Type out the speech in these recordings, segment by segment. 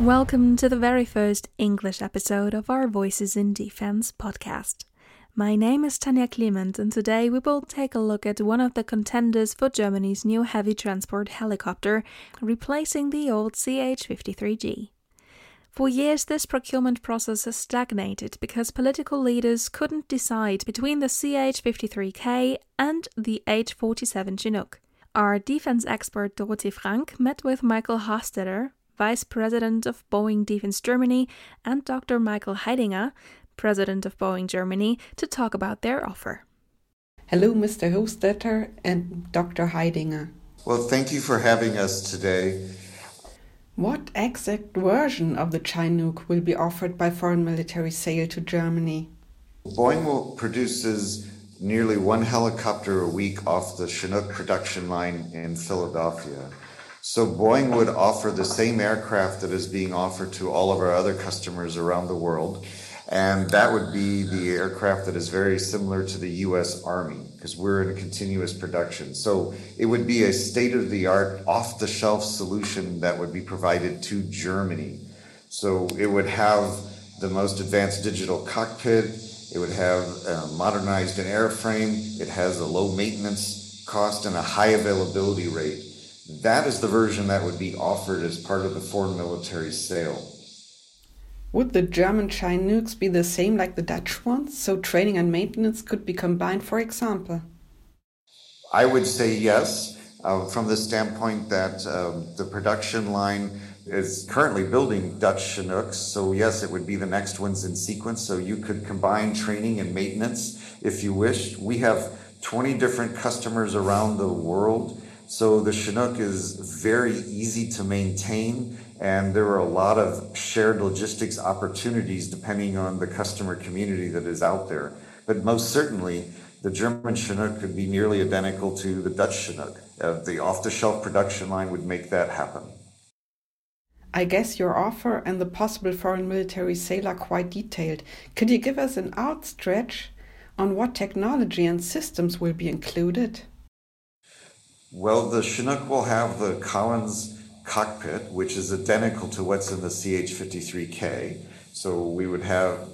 Welcome to the very first English episode of our Voices in Defense podcast. My name is Tanya Clement, and today we will take a look at one of the contenders for Germany's new heavy transport helicopter, replacing the old CH 53G. For years, this procurement process has stagnated because political leaders couldn't decide between the CH 53K and the H 47 Chinook. Our defense expert Dorothee Frank met with Michael Hostetter, Vice President of Boeing Defense Germany, and Dr. Michael Haidinger, President of Boeing Germany, to talk about their offer. Hello, Mr. Hostetter and Dr. Haidinger. Well, thank you for having us today. What exact version of the Chinook will be offered by Foreign Military Sale to Germany? Boeing will produces nearly one helicopter a week off the Chinook production line in Philadelphia. So Boeing would offer the same aircraft that is being offered to all of our other customers around the world. And that would be the aircraft that is very similar to the US Army because we're in continuous production. So it would be a state of the art, off the shelf solution that would be provided to Germany. So it would have the most advanced digital cockpit. It would have modernized an airframe. It has a low maintenance cost and a high availability rate. That is the version that would be offered as part of the foreign military sale. Would the German Chinooks be the same like the Dutch ones, so training and maintenance could be combined, for example? I would say yes, uh, from the standpoint that uh, the production line is currently building Dutch Chinooks. So, yes, it would be the next ones in sequence. So, you could combine training and maintenance if you wish. We have 20 different customers around the world so the Chinook is very easy to maintain, and there are a lot of shared logistics opportunities depending on the customer community that is out there. But most certainly, the German Chinook could be nearly identical to the Dutch Chinook. Uh, the off the shelf production line would make that happen. I guess your offer and the possible foreign military sale are quite detailed. Could you give us an outstretch on what technology and systems will be included? Well, the Chinook will have the Collins cockpit, which is identical to what's in the CH-53K. So we would have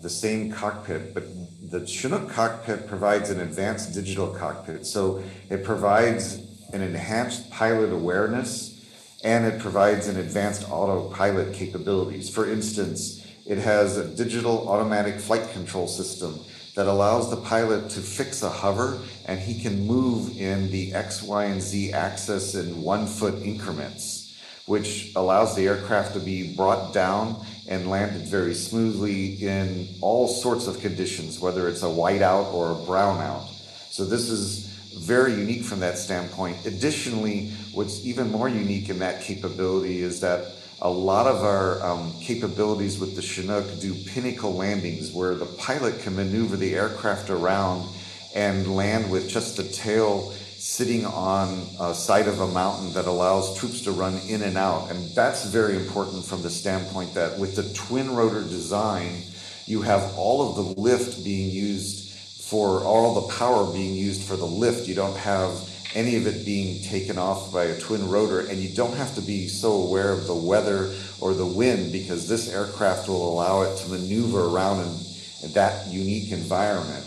the same cockpit, but the Chinook cockpit provides an advanced digital cockpit. So it provides an enhanced pilot awareness and it provides an advanced autopilot capabilities. For instance, it has a digital automatic flight control system that allows the pilot to fix a hover and he can move in the X, Y, and Z axis in one foot increments, which allows the aircraft to be brought down and landed very smoothly in all sorts of conditions, whether it's a whiteout or a brownout. So this is very unique from that standpoint. Additionally, what's even more unique in that capability is that a lot of our um, capabilities with the Chinook do pinnacle landings where the pilot can maneuver the aircraft around and land with just the tail sitting on a side of a mountain that allows troops to run in and out. And that's very important from the standpoint that with the twin rotor design, you have all of the lift being used for all the power being used for the lift. You don't have any of it being taken off by a twin rotor, and you don't have to be so aware of the weather or the wind because this aircraft will allow it to maneuver around in, that unique environment.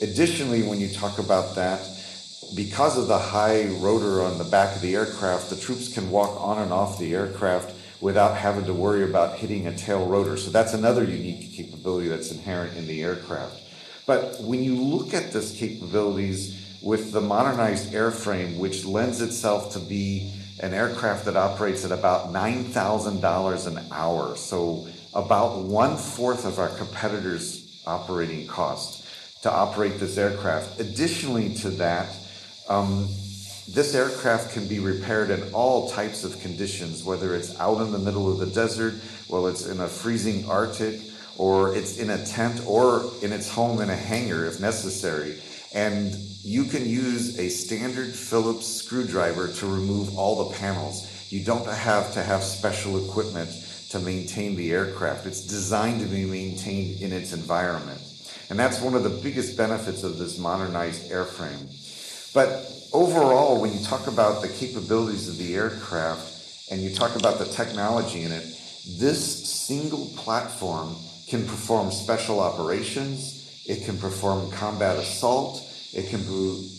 Additionally, when you talk about that, because of the high rotor on the back of the aircraft, the troops can walk on and off the aircraft without having to worry about hitting a tail rotor. So that's another unique capability that's inherent in the aircraft. But when you look at this capabilities, with the modernized airframe, which lends itself to be an aircraft that operates at about $9,000 an hour. So, about one fourth of our competitors' operating cost to operate this aircraft. Additionally to that, um, this aircraft can be repaired in all types of conditions, whether it's out in the middle of the desert, well, it's in a freezing Arctic, or it's in a tent, or in its home in a hangar if necessary. And you can use a standard Phillips screwdriver to remove all the panels. You don't have to have special equipment to maintain the aircraft. It's designed to be maintained in its environment. And that's one of the biggest benefits of this modernized airframe. But overall, when you talk about the capabilities of the aircraft and you talk about the technology in it, This single platform can perform special operations, it can perform combat assault, it can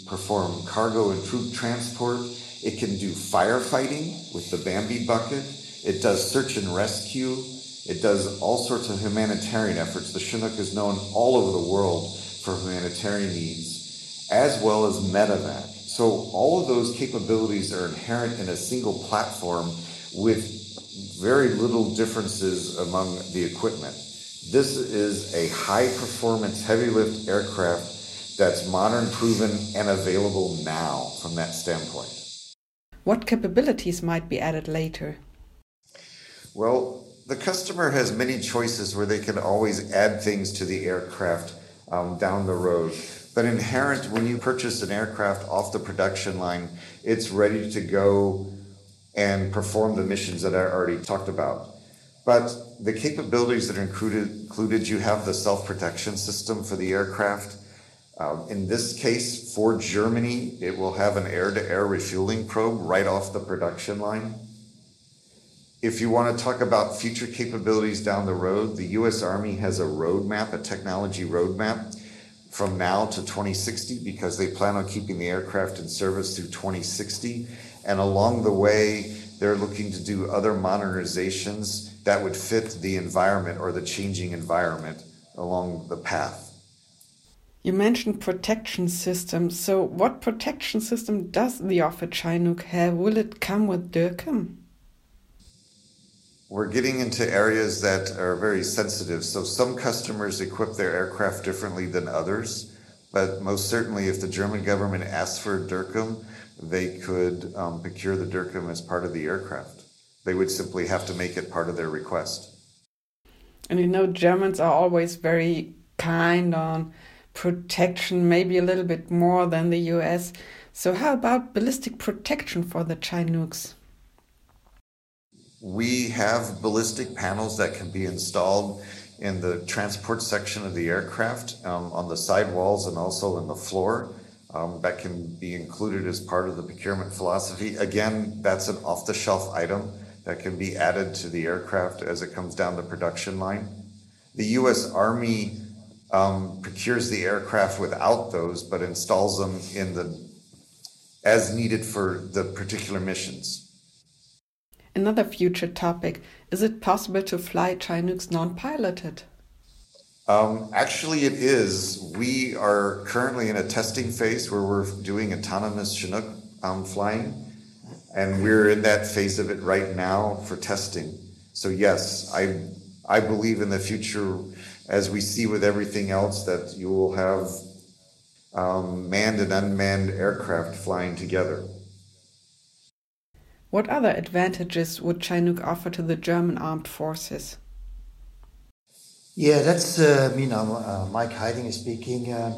perform cargo and troop transport, it can do firefighting with the Bambi bucket, it does search and rescue, it does all sorts of humanitarian efforts. The Chinook is known all over the world for humanitarian needs, as well as medevac. So all of those capabilities are inherent in a single platform with very little differences among the equipment. This is a high performance heavy lift aircraft that's modern, proven, and available now from that standpoint. What capabilities might be added later? Well, the customer has many choices where they can always add things to the aircraft um, down the road. But inherent when you purchase an aircraft off the production line, it's ready to go and perform the missions that I already talked about. But the capabilities that are included, included you have the self protection system for the aircraft. Um, in this case, for Germany, it will have an air to air refueling probe right off the production line. If you want to talk about future capabilities down the road, the US Army has a roadmap, a technology roadmap from now to 2060 because they plan on keeping the aircraft in service through 2060. And along the way, they're looking to do other modernizations that would fit the environment or the changing environment along the path. You mentioned protection systems. So, what protection system does the offer Chinook have? Will it come with DIRCM? We're getting into areas that are very sensitive. So, some customers equip their aircraft differently than others. But most certainly, if the German government asks for DIRCM, they could um, procure the DIRCM as part of the aircraft. They would simply have to make it part of their request. And you know, Germans are always very kind on protection, maybe a little bit more than the US. So, how about ballistic protection for the Chinooks? We have ballistic panels that can be installed in the transport section of the aircraft, um, on the side walls, and also in the floor. Um, that can be included as part of the procurement philosophy. Again, that's an off the shelf item that can be added to the aircraft as it comes down the production line. The U.S. Army um, procures the aircraft without those, but installs them in the as needed for the particular missions. Another future topic: Is it possible to fly Chinooks non-piloted? Um, actually, it is. We are currently in a testing phase where we're doing autonomous Chinook um, flying, and we're in that phase of it right now for testing. So yes, I I believe in the future as we see with everything else, that you will have um, manned and unmanned aircraft flying together. What other advantages would Chinook offer to the German armed forces? Yeah, that's uh, me now, uh, Mike Heiding is speaking. Uh,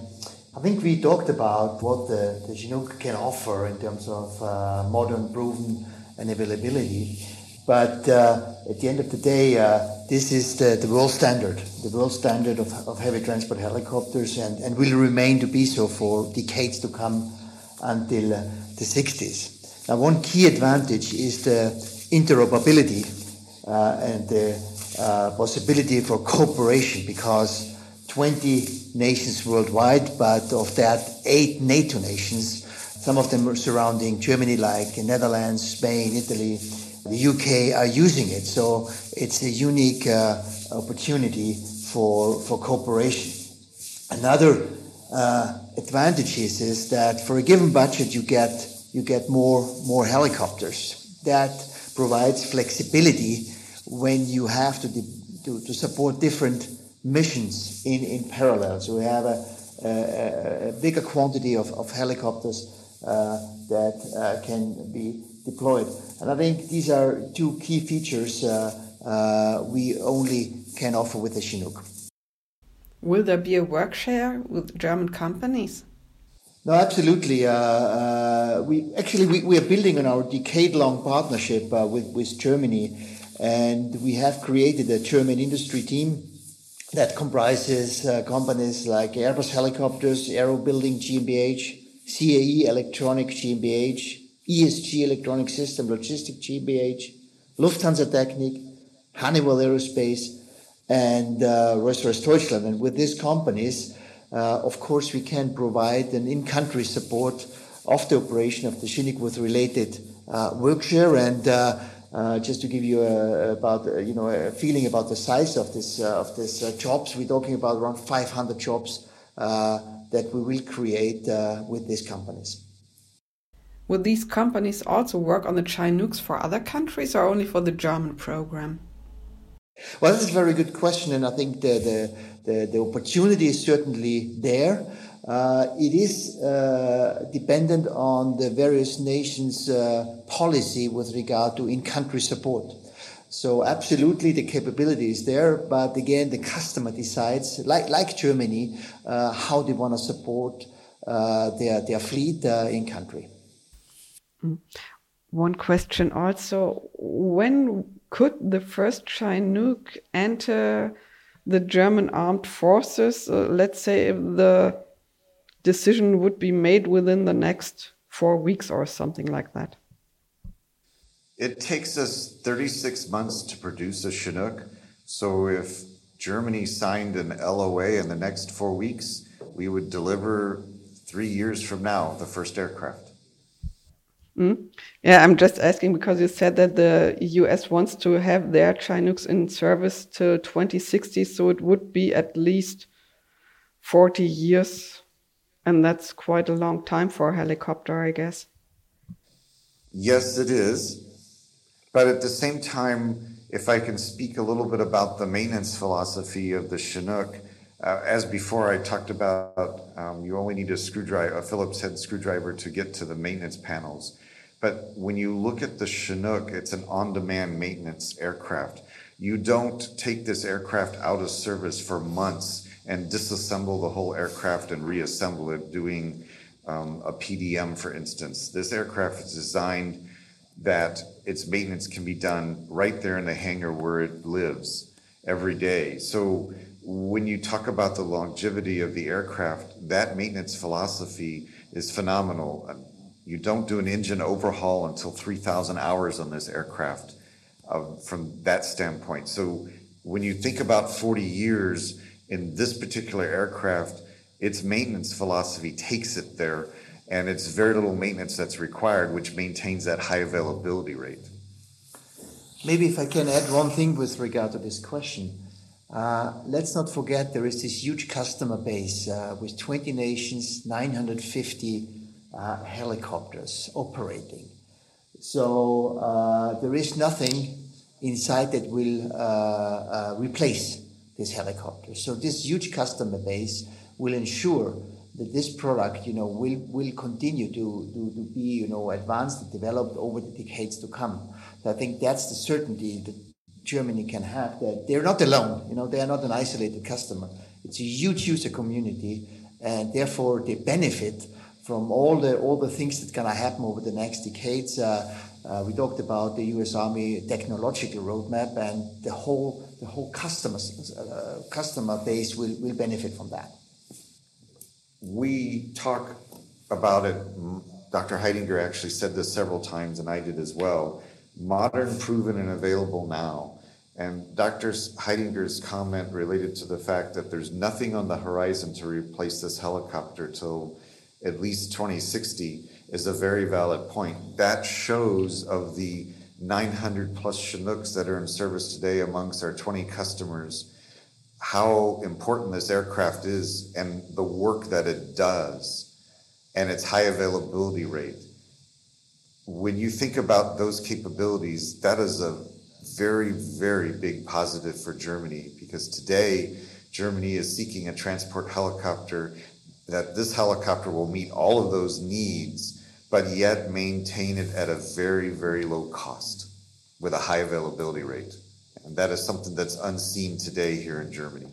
I think we talked about what the, the Chinook can offer in terms of uh, modern, proven, and availability. But uh, at the end of the day, uh, this is the, the world standard, the world standard of, of heavy transport helicopters, and, and will remain to be so for decades to come until uh, the 60s. Now, one key advantage is the interoperability and the possibility for cooperation because 20 nations worldwide, but of that, eight NATO nations, some of them are surrounding Germany, like the Netherlands, Spain, Italy, the UK are using it. So it's a unique uh, opportunity for, for cooperation. Another uh, advantage is, is that for a given budget, you get, you get more, more helicopters. That provides flexibility when you have to, to, to support different missions in, in parallel. So we have a, a, a bigger quantity of, of helicopters uh, that uh, can be deployed. And I think these are two key features uh, uh, we only can offer with the Chinook. Will there be a work share with German companies? No, absolutely. Uh, uh, we actually we, we, are building on our decade-long partnership uh, with with Germany, and we have created a German industry team that comprises uh, companies like Airbus Helicopters, Aero Building GmbH, CAE Electronic GmbH, ESG Electronic System Logistic GmbH, Lufthansa Technik, Honeywell Aerospace, and uh, Rolls-Royce Deutschland. And with these companies, uh, of course, we can provide an in-country support of the operation of the Chinook with related uh, workshare. And uh, uh, just to give you a, about uh, you know a feeling about the size of this of this jobs, we're talking about around 500 jobs that we will create with these companies. Will these companies also work on the Chinooks for other countries or only for the German program? Well, that's a very good question, and I think the, the, the, the opportunity is certainly there. Uh, it is uh, dependent on the various nations' uh, policy with regard to in-country support. So absolutely the capability is there, but again the customer decides, like like Germany, uh, how they want to support uh, their their fleet uh, in country. One question also: When could the first Chinook enter the German armed forces? Uh, let's say if the decision would be made within the next four weeks or something like that. It takes us 36 months to produce a Chinook. So if Germany signed an LOA in the next four weeks, we would deliver three years from now the first aircraft. Mm. Yeah, I'm just asking because you said that the US wants to have their Chinooks in service till 2060, so it would be at least 40 years, and that's quite a long time for a helicopter, I guess. Yes, it is. But at the same time, if I can speak a little bit about the maintenance philosophy of the Chinook, uh, as before, I talked about um, you only need a screwdriver, a Phillips head screwdriver to get to the maintenance panels. But when you look at the Chinook, it's an on demand maintenance aircraft. You don't take this aircraft out of service for months and disassemble the whole aircraft and reassemble it, doing um, a PDM, for instance. This aircraft is designed that its maintenance can be done right there in the hangar where it lives every day. So when you talk about the longevity of the aircraft, that maintenance philosophy is phenomenal. You don't do an engine overhaul until 3,000 hours on this aircraft uh, from that standpoint. So when you think about 40 years in this particular aircraft, its maintenance philosophy takes it there, and it's very little maintenance that's required, which maintains that high availability rate. Maybe if I can add one thing with regard to this question. Uh, let's not forget there is this huge customer base uh, with 20 nations, 950 uh, helicopters operating. So uh, there is nothing inside that will uh, uh, replace this helicopter. So this huge customer base will ensure that this product, you know, will will continue to, to, to be, you know, advanced and developed over the decades to come. So I think that's the certainty that Germany can have that they're not alone. You know, they are not an isolated customer. It's a huge user community, and therefore they benefit from all the all the things that gonna happen over the next decades. Uh, uh, we talked about the U.S. Army technological roadmap, and the whole the whole customer uh, customer base will will benefit from that. We talk about it. Dr. Haidinger actually said this several times, and I did as well. Modern, proven, and available now. And Dr. Haidinger's comment related to the fact that there's nothing on the horizon to replace this helicopter till at least 2060 is a very valid point. That shows of the 900 plus Chinooks that are in service today amongst our 20 customers how important this aircraft is and the work that it does and its high availability rate. When you think about those capabilities, that is a very, very big positive for Germany because today Germany is seeking a transport helicopter that this helicopter will meet all of those needs, but yet maintain it at a very, very low cost with a high availability rate. And that is something that's unseen today here in Germany.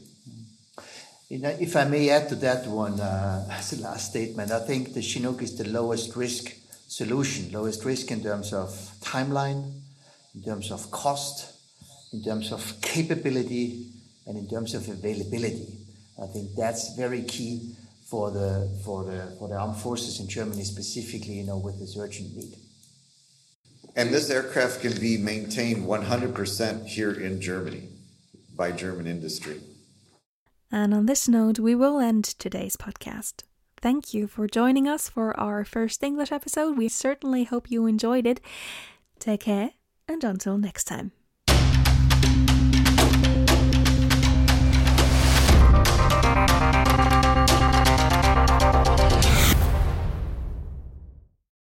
If I may add to that one uh, as a last statement, I think the Chinook is the lowest risk solution, lowest risk in terms of timeline, in terms of cost, in terms of capability, and in terms of availability. I think that's very key for the for the for the armed forces in Germany specifically, you know, with this urgent need. And this aircraft can be maintained 100% here in Germany by German industry. And on this note, we will end today's podcast. Thank you for joining us for our first English episode. We certainly hope you enjoyed it. Take care, and until next time.